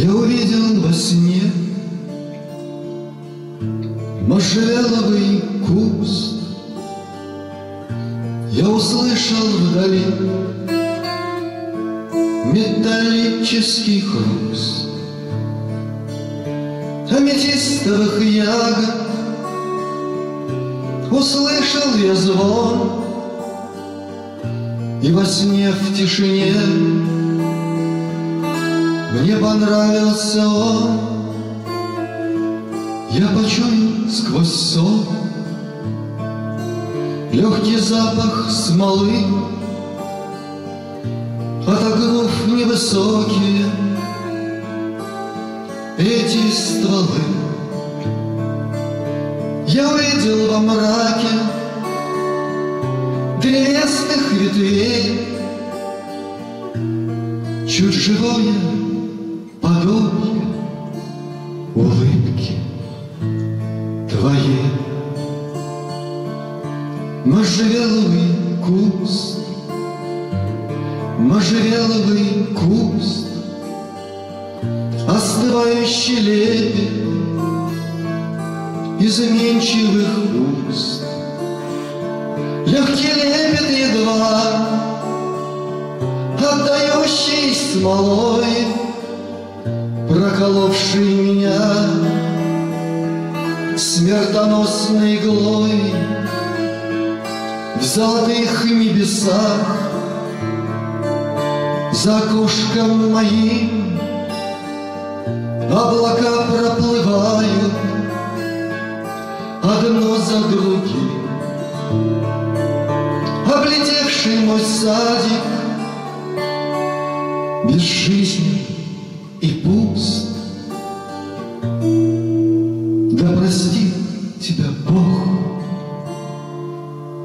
Я увидел во сне Можжевеловый куст. Я услышал вдали Металлический хруст Аметистовых ягод. Услышал я звон И во сне в тишине Мне понравился он. Я почуял сквозь сон Легкий запах смолы. Отогнув невысокие Эти стволы. Я увидел во мраке Древесных ветвей. Чуть живое подобие Улыбки твоей Можжевеловый куст Можжевеловый куст Остывающий лепет Изменчивых уст. Легкий лепет едва Отдающий смолой Проколовший меня Смертоносной иглой В золотых небесах За окошком моим Облака проплывают Одно за другим. Облетевший мой садик Безжизнен и пуст Да простит тебя Бог.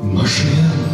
Можжевеловый